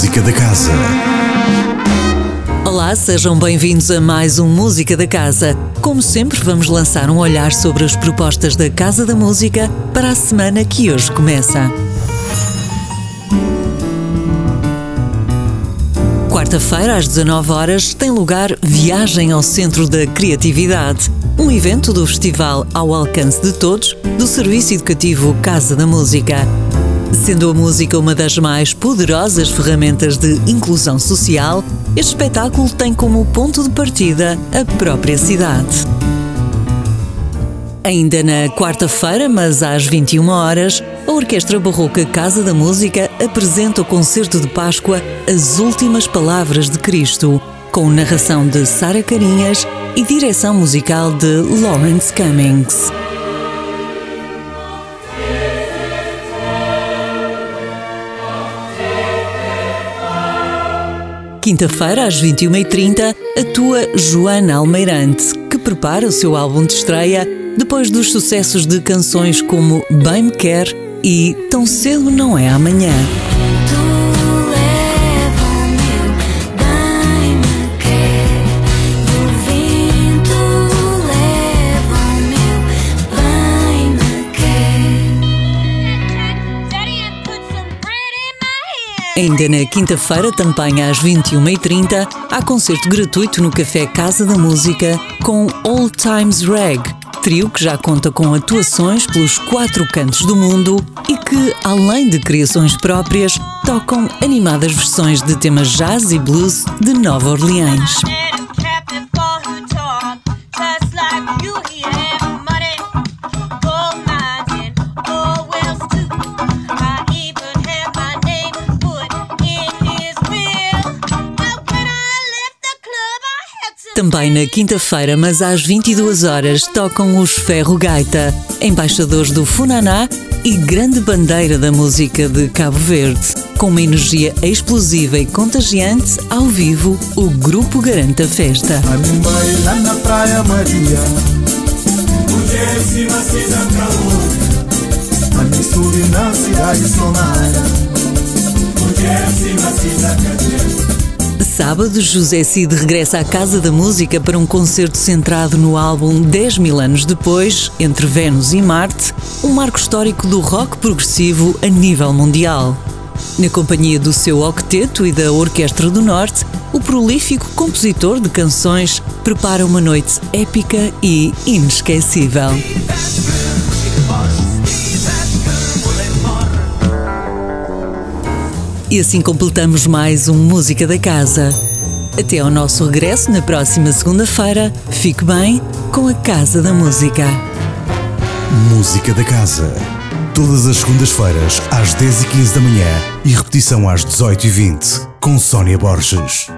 Música da Casa. Olá, sejam bem-vindos a mais um Música da Casa. Como sempre, vamos lançar um olhar sobre as propostas da Casa da Música para a semana que hoje começa. Quarta-feira, às 19 horas, tem lugar Viagem ao Centro da Criatividade, um evento do festival Ao Alcance de Todos, do Serviço Educativo Casa da Música. Sendo a música uma das mais poderosas ferramentas de inclusão social, este espetáculo tem como ponto de partida a própria cidade. Ainda na quarta-feira, mas às 21 horas, a Orquestra Barroca Casa da Música apresenta o concerto de Páscoa As Últimas Palavras de Cristo, com narração de Sara Carinhas e direção musical de Lawrence Cummings. Quinta-feira, às 21h30, atua Joana Almeirante, que prepara o seu álbum de estreia depois dos sucessos de canções como Bem Me Quer e Tão Cedo Não É Amanhã. Ainda na quinta-feira, também às 21h30, há concerto gratuito no Café Casa da Música com Old Times Reg, trio que já conta com atuações pelos quatro cantos do mundo e que, além de criações próprias, tocam animadas versões de temas jazz e blues de Nova Orleans. Também na quinta-feira, mas às 22 horas, tocam os Ferro Gaita, embaixadores do Funaná e grande bandeira da música de Cabo Verde. Com uma energia explosiva e contagiante, ao vivo, o grupo garante a festa. lá Sábado, José Cid regressa à Casa da Música para um concerto centrado no álbum 10 mil anos depois, Entre Vênus e Marte, um marco histórico do rock progressivo a nível mundial. Na companhia do seu octeto e da Orquestra do Norte, o prolífico compositor de canções prepara uma noite épica e inesquecível. E assim completamos mais um Música da Casa. Até ao nosso regresso na próxima segunda-feira. Fique bem com a Casa da Música. Música da Casa. Todas as segundas-feiras, às 10h15 da manhã e repetição às 18h20, com Sónia Borges.